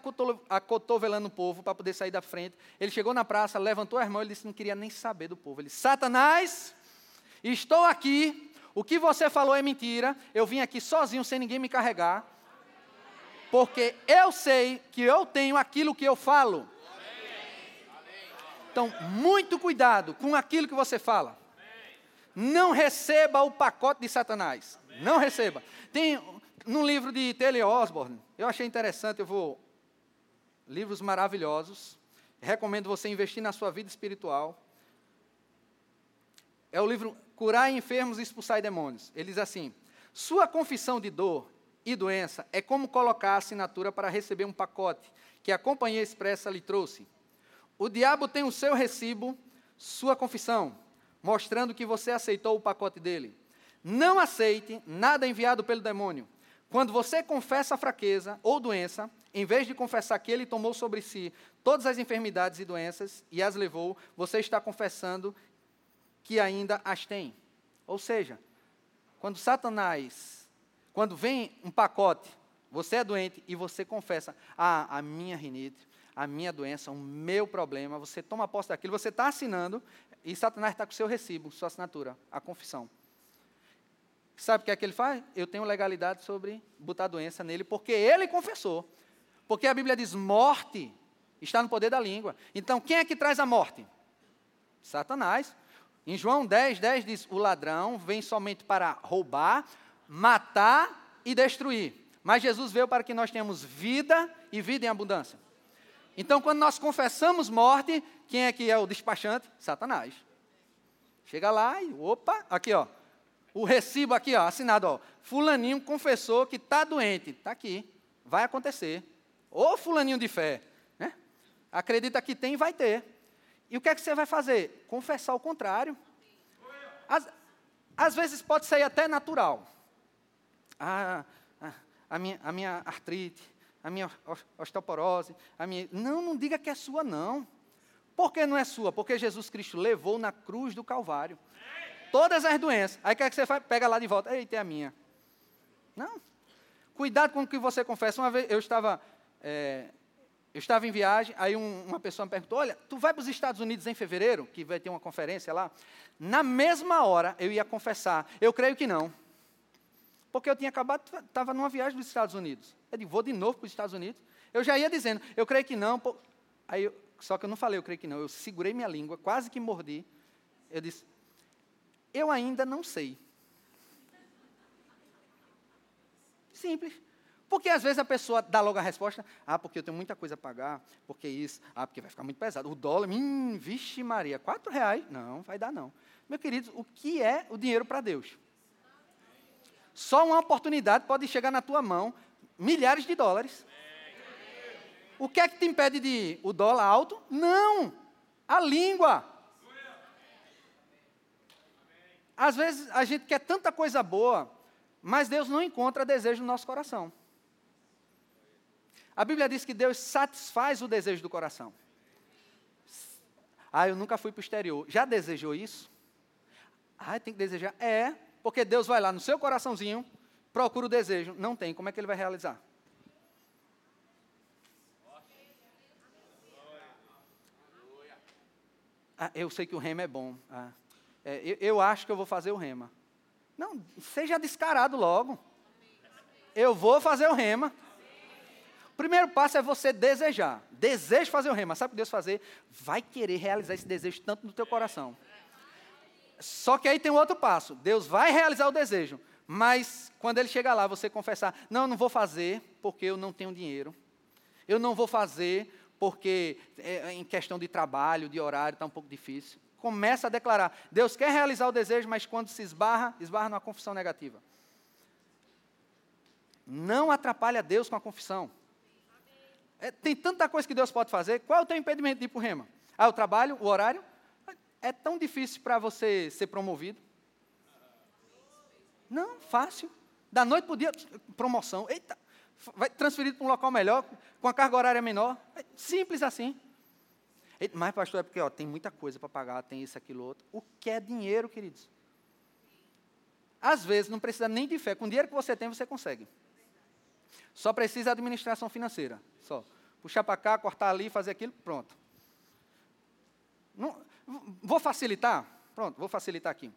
acotovelando o povo para poder sair da frente. Ele chegou na praça, levantou as mãos, ele disse que não queria nem saber do povo. Ele disse, Satanás, estou aqui, o que você falou é mentira, eu vim aqui sozinho, sem ninguém me carregar, porque eu sei que eu tenho aquilo que eu falo. Então, muito cuidado com aquilo que você fala. Não receba o pacote de Satanás. Não receba. Tem num livro de Taylor Osborne, eu achei interessante, eu vou. Livros maravilhosos. Recomendo você investir na sua vida espiritual. É o livro Curar Enfermos e Expulsar Demônios. Ele diz assim: Sua confissão de dor e doença é como colocar a assinatura para receber um pacote que a companhia expressa lhe trouxe. O diabo tem o seu recibo, sua confissão, mostrando que você aceitou o pacote dele. Não aceite nada enviado pelo demônio. Quando você confessa a fraqueza ou doença, em vez de confessar que ele tomou sobre si todas as enfermidades e doenças e as levou, você está confessando que ainda as tem. Ou seja, quando Satanás, quando vem um pacote, você é doente e você confessa, ah, a minha rinite, a minha doença, o meu problema, você toma posse daquilo, você está assinando e Satanás está com o seu recibo, sua assinatura, a confissão. Sabe o que é que ele faz? Eu tenho legalidade sobre botar doença nele, porque ele confessou. Porque a Bíblia diz: morte está no poder da língua. Então, quem é que traz a morte? Satanás. Em João 10, 10 diz: O ladrão vem somente para roubar, matar e destruir. Mas Jesus veio para que nós tenhamos vida e vida em abundância. Então, quando nós confessamos morte, quem é que é o despachante? Satanás. Chega lá e, opa, aqui ó, o recibo aqui, ó, assinado, ó. Fulaninho confessou que está doente. Está aqui. Vai acontecer. Ô fulaninho de fé. Né? Acredita que tem, vai ter. E o que é que você vai fazer? Confessar o contrário. Às, às vezes pode ser até natural. Ah, a, a, minha, a minha artrite, a minha osteoporose, a minha. Não, não diga que é sua, não. Por que não é sua? Porque Jesus Cristo levou na cruz do Calvário todas as doenças. Aí o que, é que você faz? Pega lá de volta. Eita, é a minha. Não. Cuidado com o que você confessa. Uma vez eu estava, é, eu estava em viagem, aí um, uma pessoa me perguntou: Olha, tu vai para os Estados Unidos em fevereiro, que vai ter uma conferência lá? Na mesma hora eu ia confessar: Eu creio que não. Porque eu tinha acabado, estava numa viagem dos Estados Unidos. Eu disse: Vou de novo para os Estados Unidos. Eu já ia dizendo: Eu creio que não. Aí, eu, só que eu não falei, eu creio que não. Eu segurei minha língua, quase que mordi. Eu disse: eu ainda não sei. Simples. Porque às vezes a pessoa dá logo a resposta, ah, porque eu tenho muita coisa a pagar, porque isso, ah, porque vai ficar muito pesado. O dólar, hum, vixe Maria, quatro reais? Não, vai dar não. Meu querido, o que é o dinheiro para Deus? Só uma oportunidade pode chegar na tua mão, milhares de dólares. O que é que te impede de ir? O dólar alto? Não! A língua. Às vezes a gente quer tanta coisa boa, mas Deus não encontra desejo no nosso coração. A Bíblia diz que Deus satisfaz o desejo do coração. Ah, eu nunca fui para o exterior. Já desejou isso? Ah, tem que desejar. É, porque Deus vai lá no seu coraçãozinho, procura o desejo. Não tem, como é que ele vai realizar? Ah, eu sei que o rema é bom. Ah, é, eu, eu acho que eu vou fazer o rema. Não, seja descarado logo. Eu vou fazer o rema. O primeiro passo é você desejar. Desejo fazer o rema. Sabe o que Deus fazer? Vai querer realizar esse desejo tanto no teu coração. Só que aí tem um outro passo. Deus vai realizar o desejo. Mas quando ele chegar lá, você confessar: Não, eu não vou fazer porque eu não tenho dinheiro. Eu não vou fazer porque é, em questão de trabalho, de horário, está um pouco difícil. Começa a declarar. Deus quer realizar o desejo, mas quando se esbarra, esbarra numa confissão negativa. Não atrapalha Deus com a confissão. É, tem tanta coisa que Deus pode fazer. Qual é o teu impedimento de ir para o rema? Ah, o trabalho, o horário? É tão difícil para você ser promovido. Não, fácil. Da noite para o dia, promoção. Eita, vai transferido para um local melhor, com a carga horária menor. É simples assim. Mas, pastor, é porque ó, tem muita coisa para pagar, tem isso, aquilo, outro. O que é dinheiro, queridos? Às vezes, não precisa nem de fé. Com o dinheiro que você tem, você consegue. Só precisa administração financeira. Só. Puxar para cá, cortar ali, fazer aquilo, pronto. Não, vou facilitar? Pronto, vou facilitar aqui.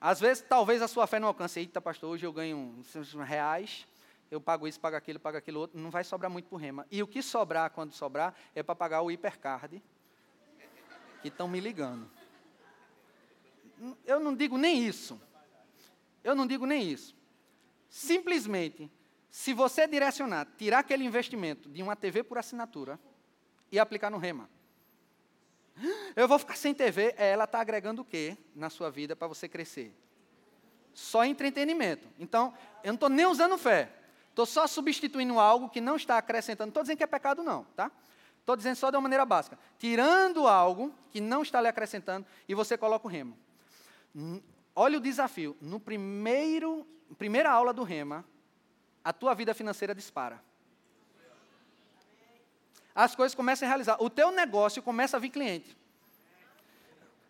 Às vezes, talvez a sua fé não alcance. Eita, pastor, hoje eu ganho reais eu pago isso, pago aquilo, pago aquilo outro, não vai sobrar muito para o rema. E o que sobrar, quando sobrar, é para pagar o hipercard, que estão me ligando. Eu não digo nem isso. Eu não digo nem isso. Simplesmente, se você direcionar, tirar aquele investimento de uma TV por assinatura e aplicar no rema. Eu vou ficar sem TV, é, ela está agregando o quê na sua vida para você crescer? Só entretenimento. Então, eu não estou nem usando fé. Estou só substituindo algo que não está acrescentando. Estou dizendo que é pecado, não, tá? Estou dizendo só de uma maneira básica. Tirando algo que não está lhe acrescentando e você coloca o remo. Olha o desafio. No primeiro, primeira aula do rema, a tua vida financeira dispara. As coisas começam a realizar. O teu negócio começa a vir cliente.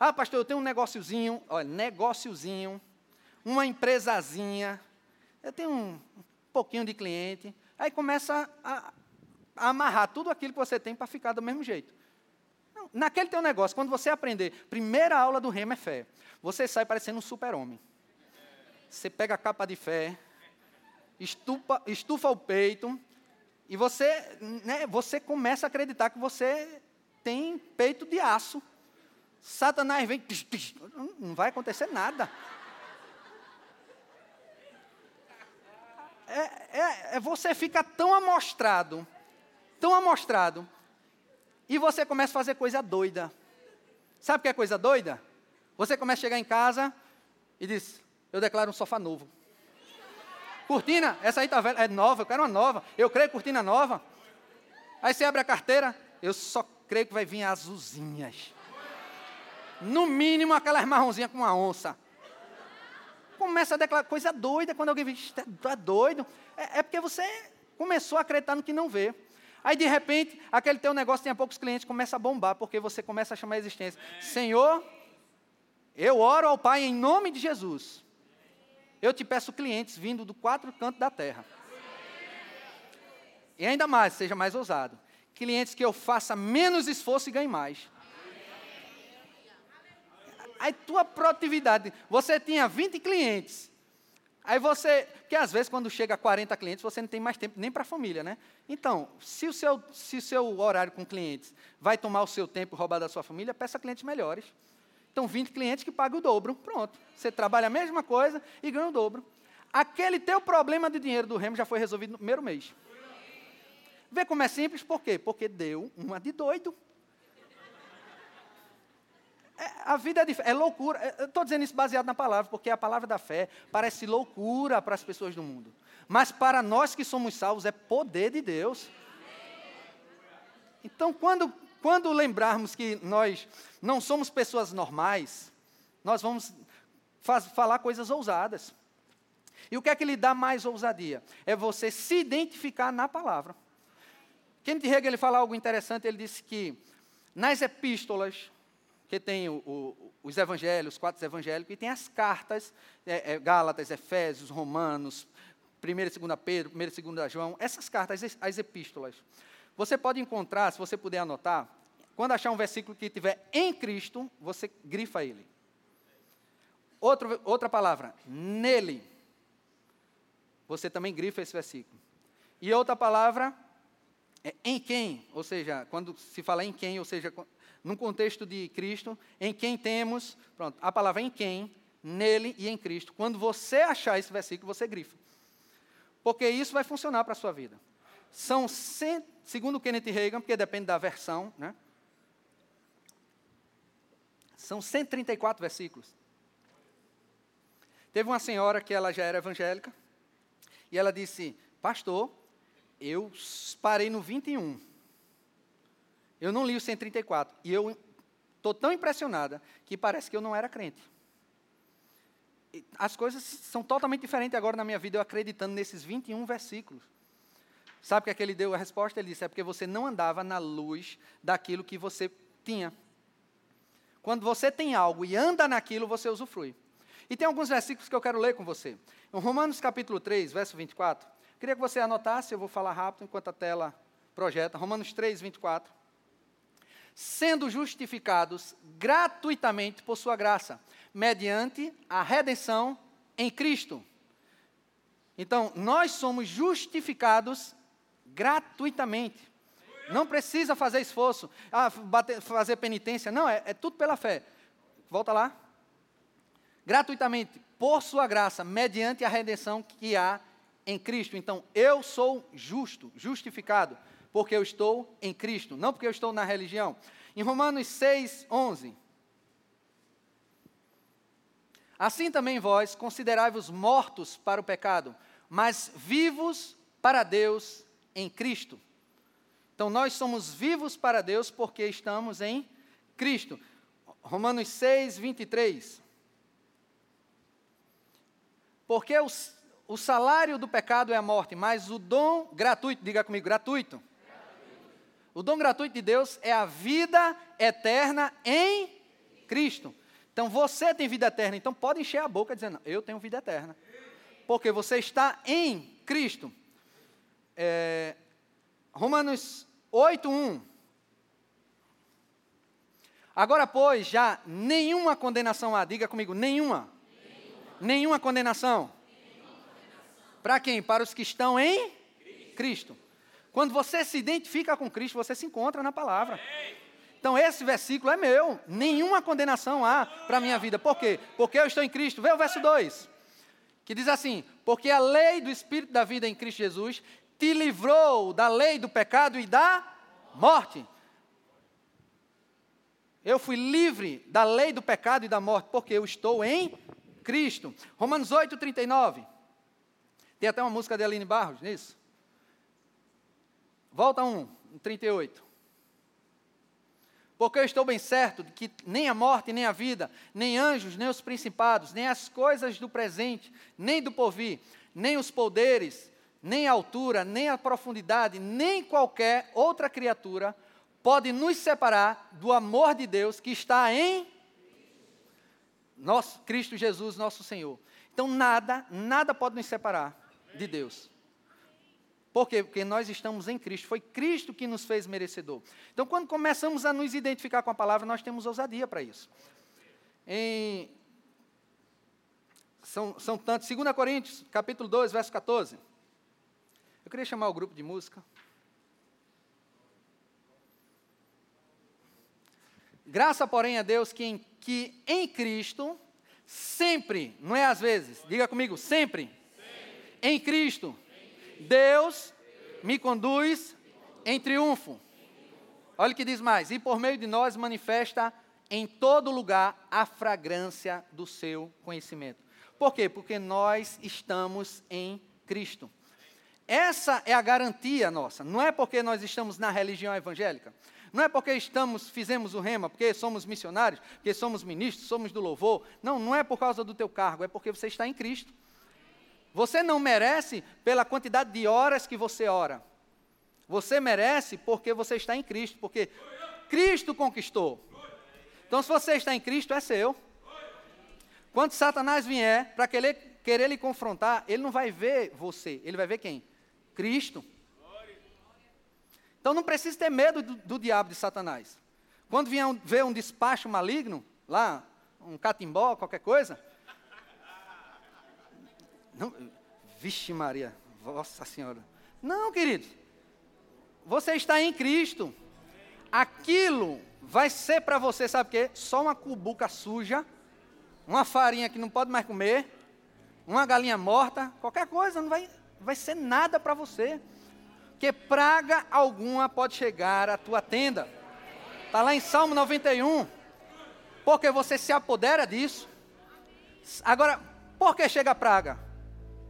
Ah, pastor, eu tenho um negóciozinho, olha, negóciozinho, uma empresazinha. Eu tenho um, pouquinho de cliente, aí começa a, a amarrar tudo aquilo que você tem para ficar do mesmo jeito. Não, naquele teu negócio, quando você aprender, primeira aula do remo é fé. Você sai parecendo um super-homem. Você pega a capa de fé, estufa, estufa o peito, e você, né, você começa a acreditar que você tem peito de aço. Satanás vem, não vai acontecer nada. É, é, é, você fica tão amostrado, tão amostrado, e você começa a fazer coisa doida. Sabe o que é coisa doida? Você começa a chegar em casa e diz: Eu declaro um sofá novo. Cortina, essa aí tá velha, é nova, eu quero uma nova. Eu creio cortina nova. Aí você abre a carteira, eu só creio que vai vir azulzinhas. No mínimo aquelas marronzinhas com uma onça começa a declarar coisa doida quando alguém diz, é doido. É, é, porque você começou a acreditar no que não vê. Aí, de repente, aquele teu negócio tem poucos clientes, começa a bombar, porque você começa a chamar a existência. Senhor, eu oro ao Pai em nome de Jesus. Eu te peço clientes vindo do quatro cantos da terra. E ainda mais, seja mais ousado. Clientes que eu faça menos esforço e ganhe mais aí tua produtividade, você tinha 20 clientes. Aí você, porque às vezes quando chega a 40 clientes, você não tem mais tempo nem para a família, né? Então, se o, seu, se o seu horário com clientes vai tomar o seu tempo roubar da sua família, peça clientes melhores. Então, 20 clientes que pagam o dobro, pronto. Você trabalha a mesma coisa e ganha o dobro. Aquele teu problema de dinheiro do remo já foi resolvido no primeiro mês. Vê como é simples, por quê? Porque deu uma de doido. É, a vida é, é loucura. É, estou dizendo isso baseado na palavra, porque a palavra da fé parece loucura para as pessoas do mundo. Mas para nós que somos salvos, é poder de Deus. Então, quando, quando lembrarmos que nós não somos pessoas normais, nós vamos faz- falar coisas ousadas. E o que é que lhe dá mais ousadia? É você se identificar na palavra. Kenneth Hagin ele fala algo interessante, ele disse que nas epístolas, que tem o- o- os evangelhos, os quatro evangélicos, e tem as cartas, é, é, Gálatas, Efésios, Romanos, 1 e 2 Pedro, 1 e 2 João, essas cartas, as, as epístolas. Você pode encontrar, se você puder anotar, quando achar um versículo que tiver em Cristo, você grifa ele. Outro, outra palavra, nele. Você também grifa esse versículo. E outra palavra, é em quem, ou seja, quando se fala em quem, ou seja, num contexto de Cristo, em quem temos, pronto, a palavra em quem, nele e em Cristo. Quando você achar esse versículo, você grifa. Porque isso vai funcionar para a sua vida. São, cem, segundo Kenneth Reagan, porque depende da versão, né? São 134 versículos. Teve uma senhora que ela já era evangélica, e ela disse, pastor, eu parei no 21. Eu não li o 134. E eu estou tão impressionada que parece que eu não era crente. As coisas são totalmente diferentes agora na minha vida, eu acreditando nesses 21 versículos. Sabe o que, é que ele deu a resposta? Ele disse: é porque você não andava na luz daquilo que você tinha. Quando você tem algo e anda naquilo, você usufrui. E tem alguns versículos que eu quero ler com você. Em Romanos capítulo 3, verso 24. Queria que você anotasse, eu vou falar rápido enquanto a tela projeta. Romanos 3, 24. Sendo justificados gratuitamente por sua graça, mediante a redenção em Cristo. Então, nós somos justificados gratuitamente. Não precisa fazer esforço, ah, bater- fazer penitência. Não, é, é tudo pela fé. Volta lá. Gratuitamente, por sua graça, mediante a redenção que há em Cristo. Então, eu sou justo, justificado, porque eu estou em Cristo, não porque eu estou na religião. Em Romanos 6, 11. Assim também vós considerai-vos mortos para o pecado, mas vivos para Deus em Cristo. Então nós somos vivos para Deus porque estamos em Cristo. Romanos 6, 23. Porque o, o salário do pecado é a morte, mas o dom gratuito, diga comigo, gratuito. O dom gratuito de Deus é a vida eterna em Cristo. Então você tem vida eterna, então pode encher a boca dizendo, eu tenho vida eterna. Porque você está em Cristo. É, Romanos 8, 1. Agora, pois, já nenhuma condenação há. Diga comigo, nenhuma. Nenhuma, nenhuma condenação. Para quem? Para os que estão em Cristo. Cristo. Quando você se identifica com Cristo, você se encontra na palavra. Então, esse versículo é meu. Nenhuma condenação há para a minha vida. Por quê? Porque eu estou em Cristo. Vê o verso 2. Que diz assim: Porque a lei do Espírito da vida em Cristo Jesus te livrou da lei do pecado e da morte. Eu fui livre da lei do pecado e da morte, porque eu estou em Cristo. Romanos 8, 39. Tem até uma música de Aline Barros nisso. Volta um, 38. Porque eu estou bem certo de que nem a morte, nem a vida, nem anjos, nem os principados, nem as coisas do presente, nem do porvir, nem os poderes, nem a altura, nem a profundidade, nem qualquer outra criatura pode nos separar do amor de Deus que está em nosso Cristo Jesus, nosso Senhor. Então nada, nada pode nos separar de Deus. Por quê? Porque nós estamos em Cristo. Foi Cristo que nos fez merecedor. Então, quando começamos a nos identificar com a palavra, nós temos ousadia para isso. Em, são, são tantos. 2 Coríntios, capítulo 2, verso 14. Eu queria chamar o grupo de música. Graça, porém, a Deus que em, que em Cristo, sempre, não é às vezes, diga comigo, sempre, sempre. em Cristo, Deus me conduz em triunfo. Olha o que diz mais: e por meio de nós manifesta em todo lugar a fragrância do seu conhecimento. Por quê? Porque nós estamos em Cristo. Essa é a garantia nossa. Não é porque nós estamos na religião evangélica. Não é porque estamos, fizemos o rema, porque somos missionários, porque somos ministros, somos do louvor. Não, não é por causa do teu cargo, é porque você está em Cristo. Você não merece pela quantidade de horas que você ora. Você merece porque você está em Cristo, porque Cristo conquistou. Então, se você está em Cristo, é seu. Quando Satanás vier para querer, querer lhe confrontar, ele não vai ver você, ele vai ver quem? Cristo. Então não precisa ter medo do, do diabo de Satanás. Quando vier um, ver um despacho maligno, lá, um catimbó, qualquer coisa. Não, vixe Maria, Nossa Senhora. Não, querido. Você está em Cristo. Aquilo vai ser para você, sabe o quê? Só uma cubuca suja, uma farinha que não pode mais comer, uma galinha morta, qualquer coisa, não vai, vai ser nada para você. Que praga alguma pode chegar à tua tenda. Está lá em Salmo 91. Porque você se apodera disso. Agora, por que chega a praga?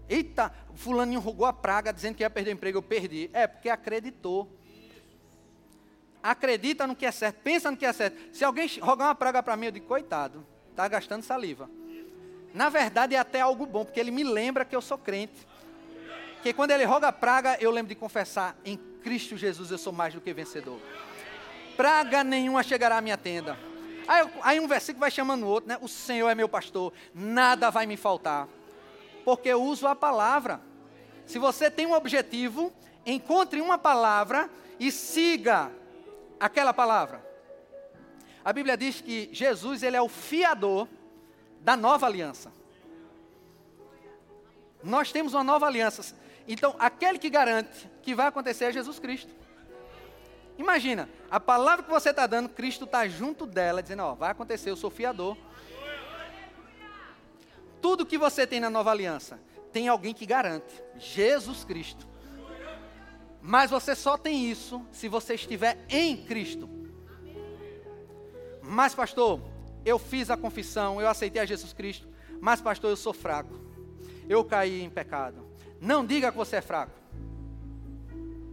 Eita, fulaninho rogou a praga dizendo que ia perder o emprego, eu perdi. É, porque acreditou. Acredita no que é certo, pensa no que é certo. Se alguém rogar uma praga para mim, eu digo, coitado, está gastando saliva. Na verdade, é até algo bom, porque ele me lembra que eu sou crente. Que quando ele roga praga, eu lembro de confessar: em Cristo Jesus eu sou mais do que vencedor. Praga nenhuma chegará à minha tenda. Aí, aí um versículo vai chamando o outro, né? O Senhor é meu pastor, nada vai me faltar. Porque eu uso a palavra. Se você tem um objetivo, encontre uma palavra e siga aquela palavra. A Bíblia diz que Jesus ele é o fiador da nova aliança. Nós temos uma nova aliança. Então, aquele que garante que vai acontecer é Jesus Cristo. Imagina, a palavra que você está dando, Cristo está junto dela, dizendo: Ó, vai acontecer, eu sou fiador. Tudo que você tem na nova aliança, tem alguém que garante: Jesus Cristo. Mas você só tem isso se você estiver em Cristo. Mas, pastor, eu fiz a confissão, eu aceitei a Jesus Cristo, mas, pastor, eu sou fraco. Eu caí em pecado. Não diga que você é fraco.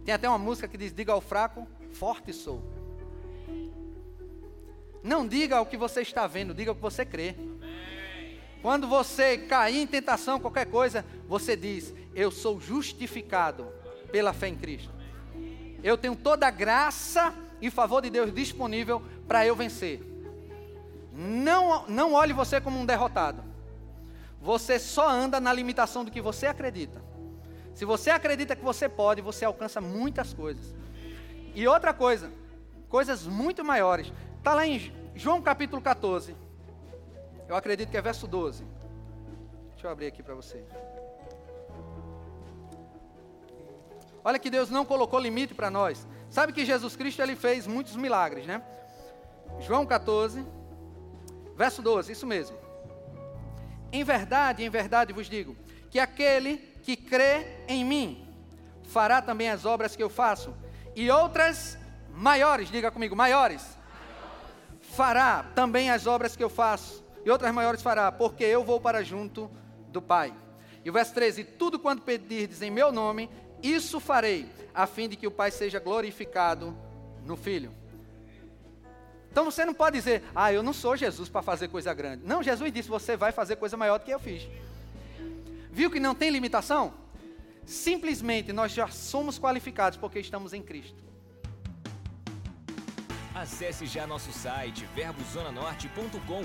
Tem até uma música que diz: Diga ao fraco, forte sou. Não diga o que você está vendo, diga o que você crê. Quando você cair em tentação, qualquer coisa, você diz: Eu sou justificado pela fé em Cristo. Eu tenho toda a graça e favor de Deus disponível para eu vencer. Não, não olhe você como um derrotado. Você só anda na limitação do que você acredita. Se você acredita que você pode, você alcança muitas coisas. E outra coisa, coisas muito maiores. Está lá em João capítulo 14. Eu acredito que é verso 12. Deixa eu abrir aqui para você. Olha que Deus não colocou limite para nós. Sabe que Jesus Cristo ele fez muitos milagres, né? João 14, Verso 12, isso mesmo. Em verdade, em verdade vos digo, que aquele que crê em mim fará também as obras que eu faço, e outras maiores, diga comigo, maiores. Fará também as obras que eu faço, e outras maiores fará, porque eu vou para junto do Pai. E o verso 13: Tudo quanto pedirdes em meu nome, isso farei, a fim de que o Pai seja glorificado no Filho. Então você não pode dizer, ah, eu não sou Jesus para fazer coisa grande. Não, Jesus disse, você vai fazer coisa maior do que eu fiz. Viu que não tem limitação? Simplesmente nós já somos qualificados porque estamos em Cristo. Acesse já nosso site verbozonanorte.com,